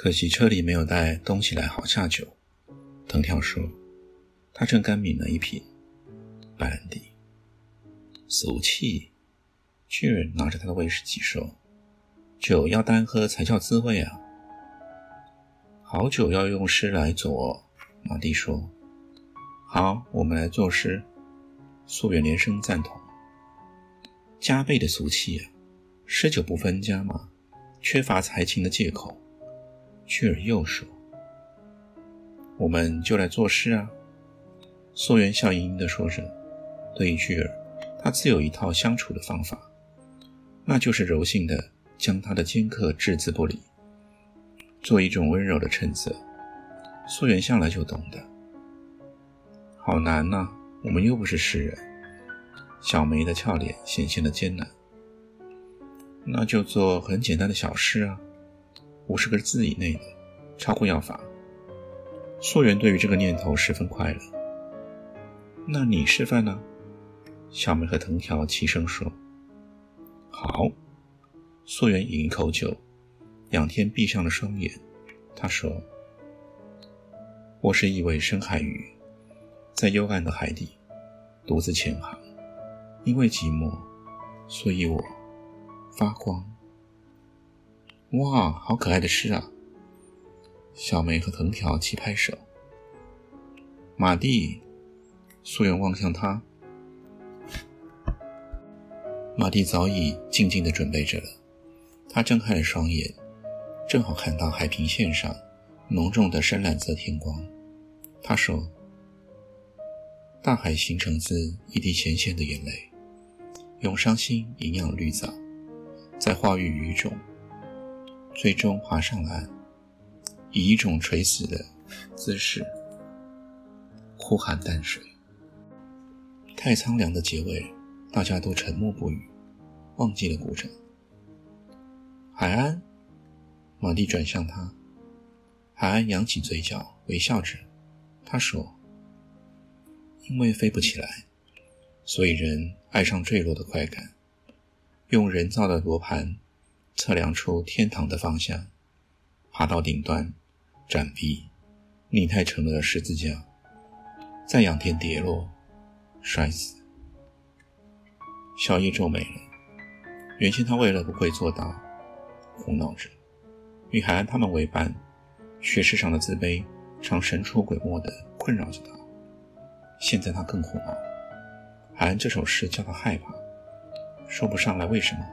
可惜车里没有带东西来好下酒。藤条说：“他正干抿了一瓶白兰地。”俗气，巨人拿着他的威士忌说：“酒要单喝才叫滋味啊！好酒要用诗来做。”马蒂说：“好，我们来作诗。”素远连声赞同。加倍的俗气啊！诗酒不分家嘛。缺乏才情的借口，巨儿又说：“我们就来做诗啊。”素媛笑盈盈地说着：“对于巨儿，他自有一套相处的方法，那就是柔性的将他的尖刻置之不理，做一种温柔的衬色。素媛向来就懂得。好难呐，我们又不是诗人。”小梅的俏脸显现的艰难。那就做很简单的小诗啊，五十个字以内的，超过要罚。素媛对于这个念头十分快乐。那你示范呢？小梅和藤条齐声说：“好。”素媛饮一口酒，仰天闭上了双眼。他说：“我是一尾深海鱼，在幽暗的海底独自潜航，因为寂寞，所以我。”发光！哇，好可爱的诗啊！小梅和藤条齐拍手。马蒂，素颜望向他。马蒂早已静静的准备着了。他睁开了双眼，正好看到海平线上浓重的深蓝色天光。他说：“大海形成自一滴咸咸的眼泪，用伤心营养绿藻。”在化育鱼种，最终爬上岸，以一种垂死的姿势呼喊淡水。太苍凉的结尾，大家都沉默不语，忘记了鼓掌。海安，马蒂转向他，海安扬起嘴角，微笑着。他说：“因为飞不起来，所以人爱上坠落的快感。”用人造的罗盘测量出天堂的方向，爬到顶端，展臂，拟态成了十字架，再仰天跌落，摔死。小叶皱眉了。原先他为了不会做到，苦恼着，与海安他们为伴，学识上的自卑常神出鬼没的困扰着他。现在他更苦恼，海安这首诗叫他害怕。说不上来为什么，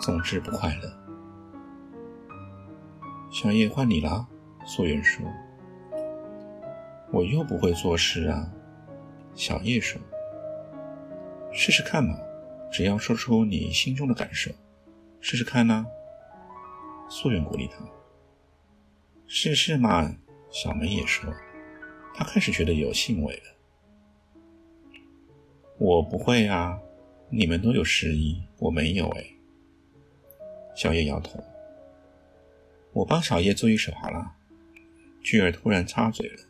总之不快乐。小叶换你了，素媛说：“我又不会作诗啊。”小叶说：“试试看嘛，只要说出你心中的感受，试试看呢。”素媛鼓励他：“试试嘛。”小梅也说：“她开始觉得有兴味了。”我不会啊。你们都有诗意，我没有哎。小叶摇头。我帮小叶做一首好了。巨儿突然插嘴了，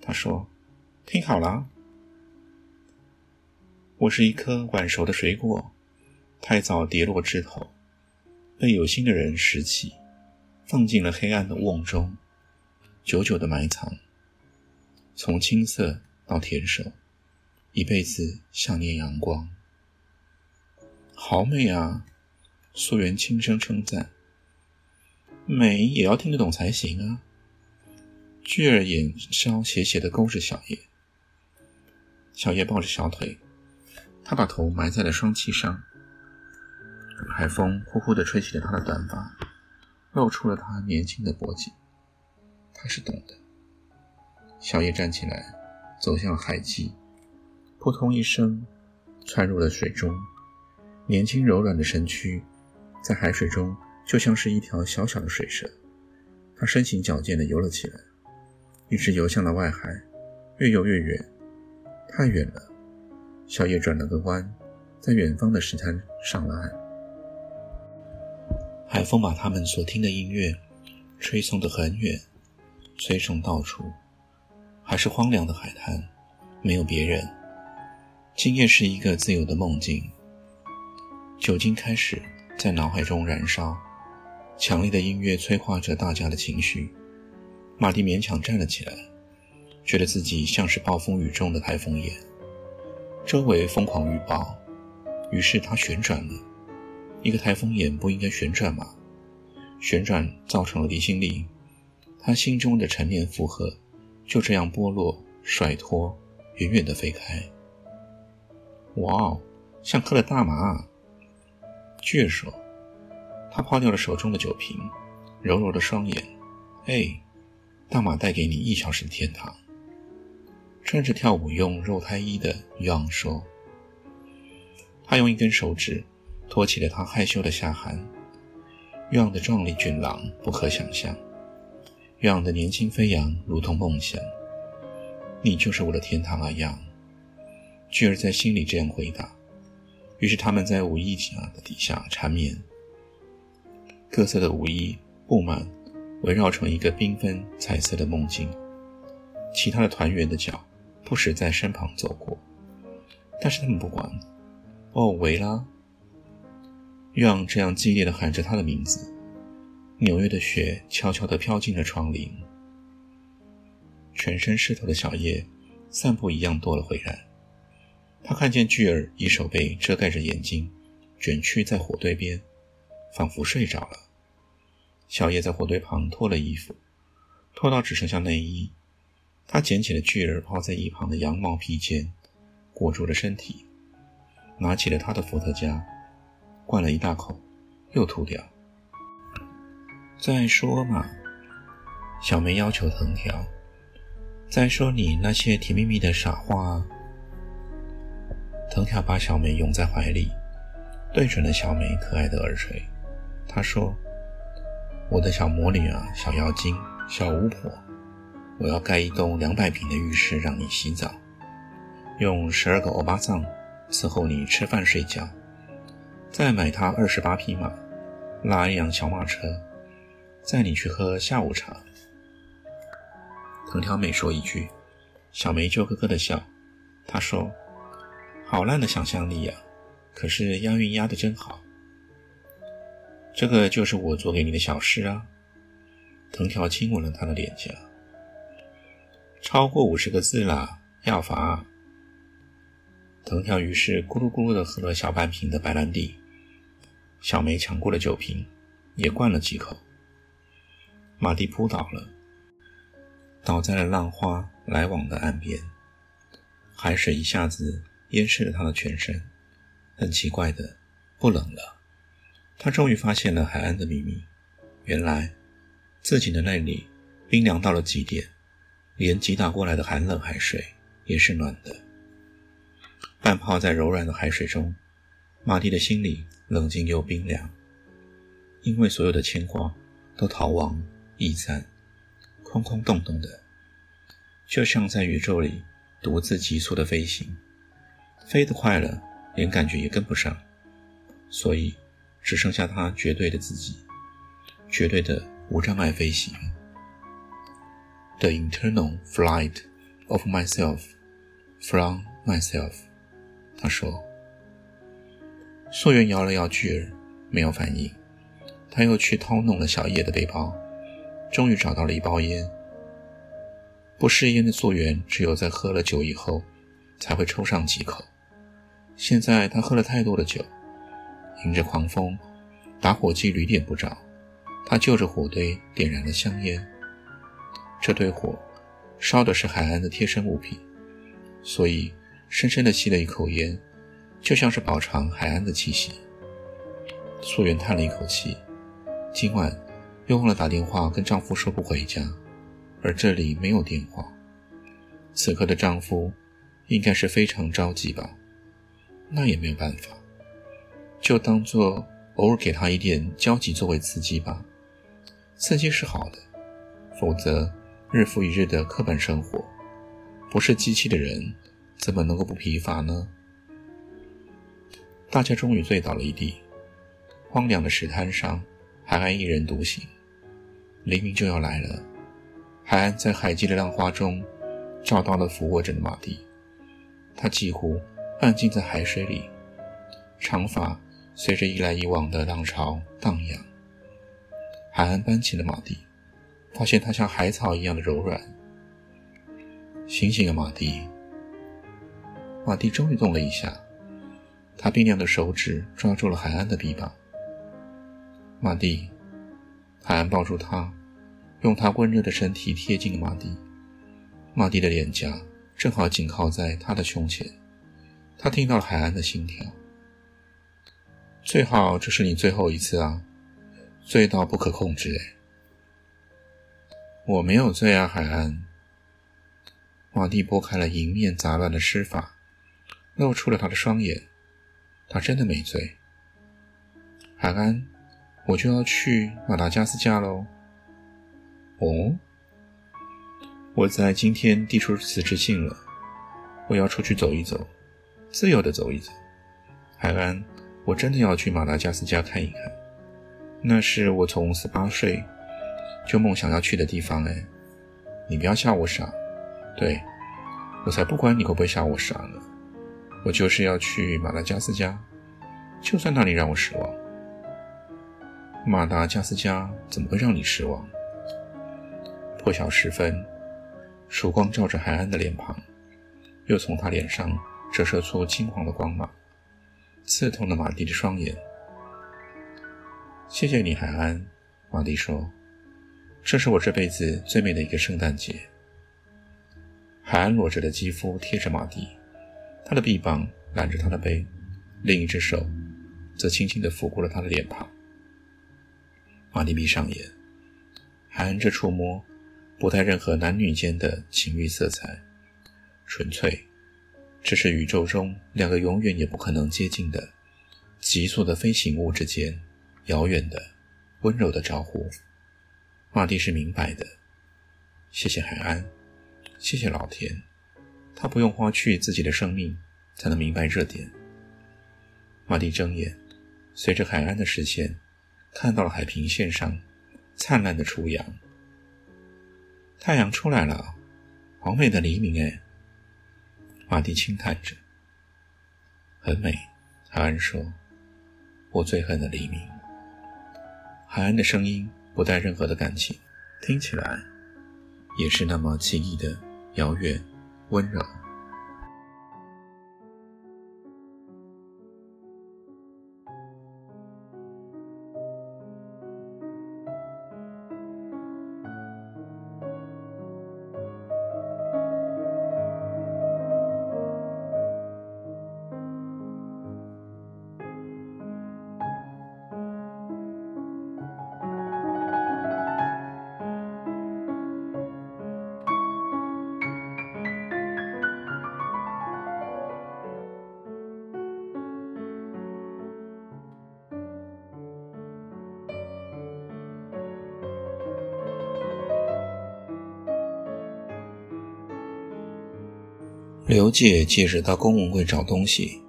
他说：“听好了，我是一颗晚熟的水果，太早跌落枝头，被有心的人拾起，放进了黑暗的瓮中，久久的埋藏。从青涩到甜熟，一辈子想念阳光。”好美啊！素媛轻声称赞。美也要听得懂才行啊。巨儿眼梢斜斜的勾着小叶，小叶抱着小腿，他把头埋在了双膝上。海风呼呼地吹起了他的短发，露出了他年轻的脖颈。他是懂的。小叶站起来，走向海基，扑通一声，窜入了水中。年轻柔软的身躯，在海水中就像是一条小小的水蛇，他身形矫健地游了起来，一直游向了外海，越游越远，太远了。小叶转了个弯，在远方的石滩上了岸。海风把他们所听的音乐吹送得很远，吹送到处，还是荒凉的海滩，没有别人。今夜是一个自由的梦境。酒精开始在脑海中燃烧，强烈的音乐催化着大家的情绪。马蒂勉强站了起来，觉得自己像是暴风雨中的台风眼，周围疯狂预报。于是他旋转了。一个台风眼不应该旋转吗？旋转造成了离心力，他心中的陈年负荷就这样剥落、甩脱，远远地飞开。哇哦，像嗑了大麻！据说。他抛掉了手中的酒瓶，揉揉了双眼。哎，大马带给你一小时的天堂。穿着跳舞用肉胎衣的杨说。他用一根手指。托起了他害羞的下颌，月昂的壮丽俊朗不可想象，月昂的年轻飞扬如同梦想。你就是我的天堂啊，样。巨儿在心里这样回答。于是他们在舞衣架的底下缠绵，各色的舞衣布满，围绕成一个缤纷彩色的梦境。其他的团员的脚不时在身旁走过，但是他们不管。哦，维拉。让这样激烈地喊着他的名字，纽约的雪悄悄地飘进了窗棂，全身湿透的小叶散步一样躲了回来。他看见巨儿以手背遮盖着眼睛，卷曲在火堆边，仿佛睡着了。小叶在火堆旁脱了衣服，脱到只剩下内衣。他捡起了巨儿抛在一旁的羊毛披肩，裹住了身体，拿起了他的伏特加。灌了一大口，又吐掉。再说嘛，小梅要求藤条。再说你那些甜蜜蜜的傻话。藤条把小梅拥在怀里，对准了小梅可爱的耳垂。他说：“我的小魔女啊，小妖精，小巫婆，我要盖一栋两百平的浴室让你洗澡，用十二个欧巴桑伺候你吃饭睡觉。”再买他二十八匹马，拉一辆小马车，载你去喝下午茶。藤条每说一句，小梅就咯咯的笑。她说：“好烂的想象力呀，可是押韵押的真好。”这个就是我做给你的小诗啊。藤条亲吻了他的脸颊。超过五十个字了，要罚。藤条于是咕噜咕噜的喝了小半瓶的白兰地。小梅抢过了酒瓶，也灌了几口。马蒂扑倒了，倒在了浪花来往的岸边。海水一下子淹湿了他的全身。很奇怪的，不冷了。他终于发现了海岸的秘密。原来，自己的那里冰凉到了极点，连击打过来的寒冷海水也是暖的。半泡在柔软的海水中，马蒂的心里。冷静又冰凉，因为所有的牵挂都逃亡逸散，空空洞洞的，就像在宇宙里独自急速的飞行，飞得快了，连感觉也跟不上，所以只剩下他绝对的自己，绝对的无障碍飞行。The internal flight of myself from myself，他说。溯源摇了摇巨儿，没有反应。他又去掏弄了小叶的背包，终于找到了一包烟。不食烟的溯源只有在喝了酒以后才会抽上几口。现在他喝了太多的酒，迎着狂风，打火机屡点不着。他就着火堆点燃了香烟。这堆火烧的是海岸的贴身物品，所以深深地吸了一口烟。就像是饱尝海岸的气息。素媛叹了一口气，今晚又忘了打电话跟丈夫说不回家，而这里没有电话。此刻的丈夫应该是非常着急吧？那也没有办法，就当做偶尔给他一点交集作为刺激吧。刺激是好的，否则日复一日的刻板生活，不是机器的人怎么能够不疲乏呢？大家终于醉倒了一地，荒凉的石滩上，海岸一人独行。黎明就要来了，海岸在海际的浪花中找到了俯卧着的马蒂，他几乎半浸在海水里，长发随着一来一往的浪潮荡漾。海岸搬起了马蒂，发现他像海草一样的柔软。醒醒啊，马蒂！马蒂终于动了一下，他冰凉的手指抓住了海岸的臂膀。马蒂，海岸抱住他，用他温热的身体贴近了马蒂。马蒂的脸颊正好紧靠在他的胸前，他听到了海岸的心跳。最好这是你最后一次啊！醉到不可控制哎！我没有醉啊，海岸。马蒂拨开了迎面杂乱的湿发，露出了他的双眼。他真的没醉。海岸，我就要去马达加斯加喽。哦，我在今天递出辞职信了。我要出去走一走，自由的走一走。海安，我真的要去马达加斯加看一看。那是我从十八岁就梦想要去的地方哎，你不要吓我傻，对我才不管你会不会吓我傻呢，我就是要去马达加斯加，就算那里让我失望。马达加斯加怎么会让你失望？破晓时分，曙光照着海岸的脸庞，又从他脸上折射出金黄的光芒，刺痛了马蒂的双眼。谢谢你，海安。马蒂说：“这是我这辈子最美的一个圣诞节。”海安裸着的肌肤贴着马蒂，他的臂膀揽着他的背，另一只手则轻轻地抚过了他的脸庞。马蒂闭上眼，海安这触摸不带任何男女间的情欲色彩，纯粹，这是宇宙中两个永远也不可能接近的急速的飞行物之间。遥远的、温柔的招呼，马蒂是明白的。谢谢海安，谢谢老天，他不用花去自己的生命才能明白这点。马蒂睁眼，随着海岸的视线，看到了海平线上灿烂的初阳。太阳出来了，好美的黎明哎！马蒂轻叹着。很美，海安说：“我最恨的黎明。”海岸的声音不带任何的感情，听起来也是那么奇异的遥远、温柔。刘姐借着到公文柜找东西，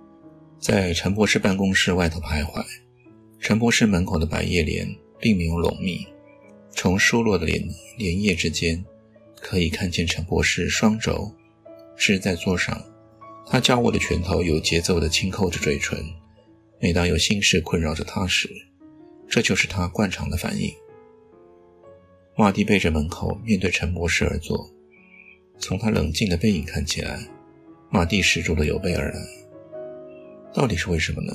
在陈博士办公室外头徘徊。陈博士门口的百叶帘并没有拢密，从疏落的帘帘叶之间，可以看见陈博士双肘支在桌上，他交握的拳头有节奏地轻扣着嘴唇。每当有心事困扰着他时，这就是他惯常的反应。马蒂背着门口，面对陈博士而坐。从他冷静的背影看起来。马蒂始终的有备而来，到底是为什么呢？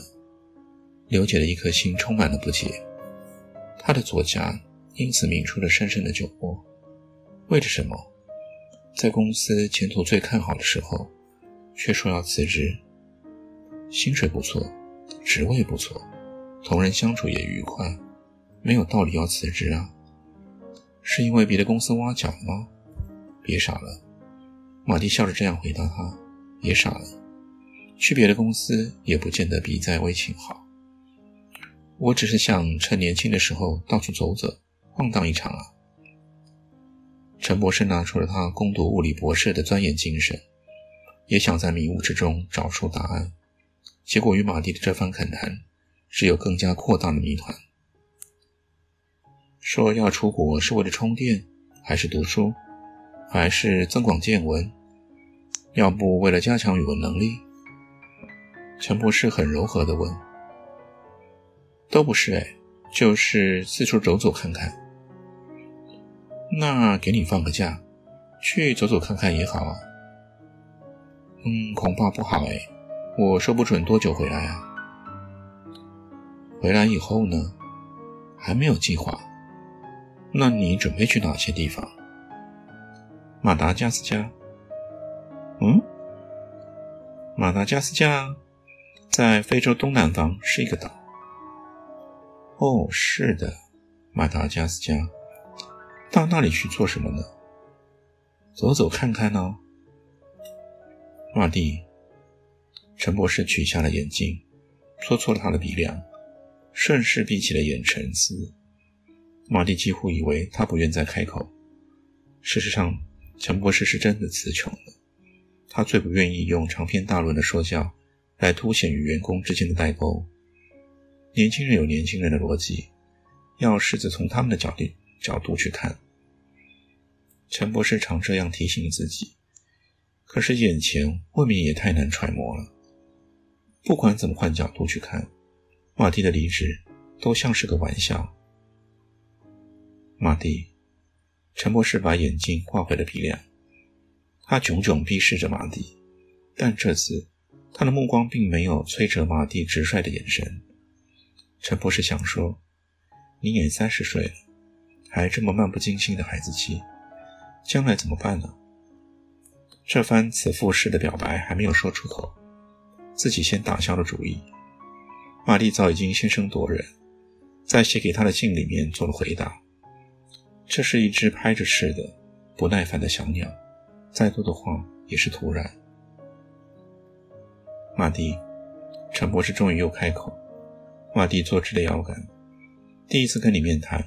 刘姐的一颗心充满了不解，她的左颊因此抿出了深深的酒窝。为了什么，在公司前途最看好的时候，却说要辞职？薪水不错，职位不错，同人相处也愉快，没有道理要辞职啊？是因为别的公司挖角吗？别傻了，马蒂笑着这样回答他。别傻了，去别的公司也不见得比在微信好。我只是想趁年轻的时候到处走走，晃荡一场啊。陈博士拿出了他攻读物理博士的钻研精神，也想在迷雾之中找出答案。结果与马蒂的这番恳谈，只有更加扩大的谜团。说要出国是为了充电，还是读书，还是增广见闻？要不为了加强语文能力？陈博士很柔和地问。都不是哎，就是四处走走看看。那给你放个假，去走走看看也好啊。嗯，恐怕不好哎，我说不准多久回来啊。回来以后呢？还没有计划。那你准备去哪些地方？马达加斯加。嗯，马达加斯加在非洲东南方，是一个岛。哦，是的，马达加斯加。到那里去做什么呢？走走看看呢。马蒂，陈博士取下了眼镜，搓搓了他的鼻梁，顺势闭起了眼沉思。马蒂几乎以为他不愿再开口。事实上，陈博士是真的词穷了。他最不愿意用长篇大论的说教来凸显与员工之间的代沟。年轻人有年轻人的逻辑，要试着从他们的角度角度去看。陈博士常这样提醒自己。可是眼前未免也太难揣摩了。不管怎么换角度去看，马蒂的离职都像是个玩笑。马蒂，陈博士把眼镜挂回了鼻梁，他炯炯逼视着马蒂，但这次他的目光并没有催着马蒂直率的眼神。陈博士想说：“你也三十岁了，还这么漫不经心的孩子气，将来怎么办呢？”这番慈父式的表白还没有说出口，自己先打消了主意。马蒂早已经先声夺人，在写给他的信里面做了回答。这是一只拍着翅的、不耐烦的小鸟，再多的话也是徒然。马蒂，陈博士终于又开口。马蒂坐直了腰杆。第一次跟你面谈，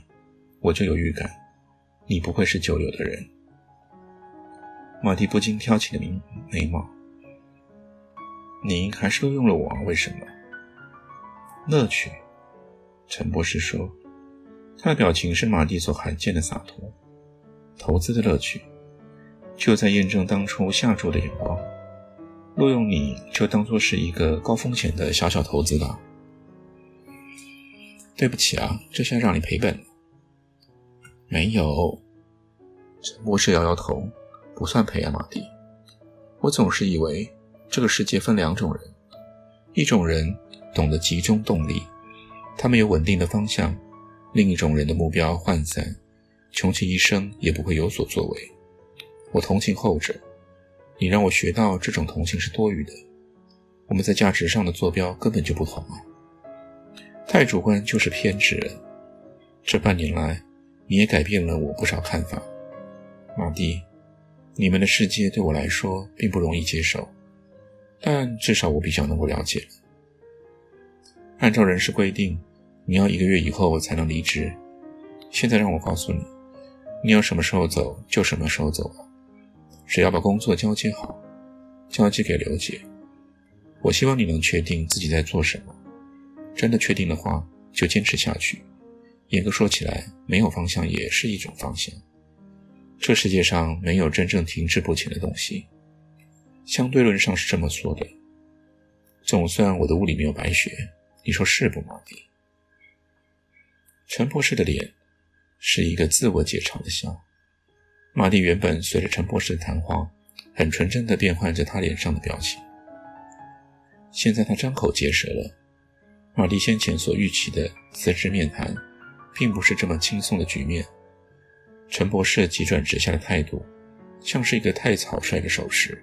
我就有预感，你不会是久留的人。马蒂不禁挑起了眉眉毛。您还是录用了我，为什么？乐趣，陈博士说。他的表情是马蒂所罕见的洒脱。投资的乐趣，就在验证当初下注的眼光。录用你就当做是一个高风险的小小投资吧。对不起啊，这下让你赔本了。没有，陈博士摇摇头，不算赔啊，马蒂。我总是以为这个世界分两种人，一种人懂得集中动力，他们有稳定的方向。另一种人的目标涣散，穷其一生也不会有所作为。我同情后者，你让我学到这种同情是多余的。我们在价值上的坐标根本就不同啊！太主观就是偏执了。这半年来，你也改变了我不少看法，马蒂。你们的世界对我来说并不容易接受，但至少我比较能够了解了。按照人事规定。你要一个月以后才能离职。现在让我告诉你，你要什么时候走就什么时候走，只要把工作交接好，交接给刘姐。我希望你能确定自己在做什么。真的确定的话，就坚持下去。严格说起来，没有方向也是一种方向。这世界上没有真正停滞不前的东西，相对论上是这么说的。总算我的屋里没有白雪，你说是不，马蒂？陈博士的脸是一个自我解嘲的笑。马蒂原本随着陈博士的谈话，很纯真地变换着他脸上的表情。现在他张口结舌了。马蒂先前所预期的辞职面谈，并不是这么轻松的局面。陈博士急转直下的态度，像是一个太草率的手势，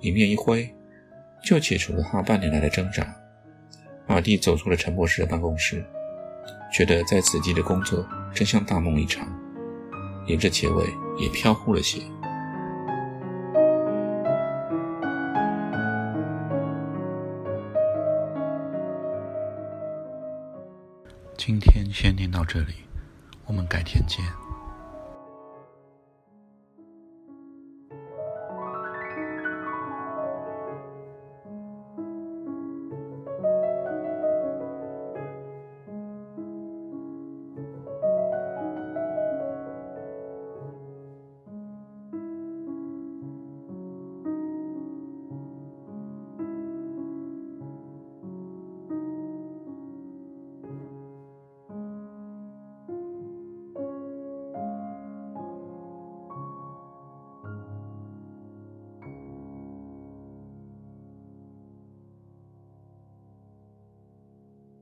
一面一挥，就解除了他半年来的挣扎。马蒂走出了陈博士的办公室。觉得在此地的工作真像大梦一场，连着结尾也飘忽了些。今天先念到这里，我们改天见。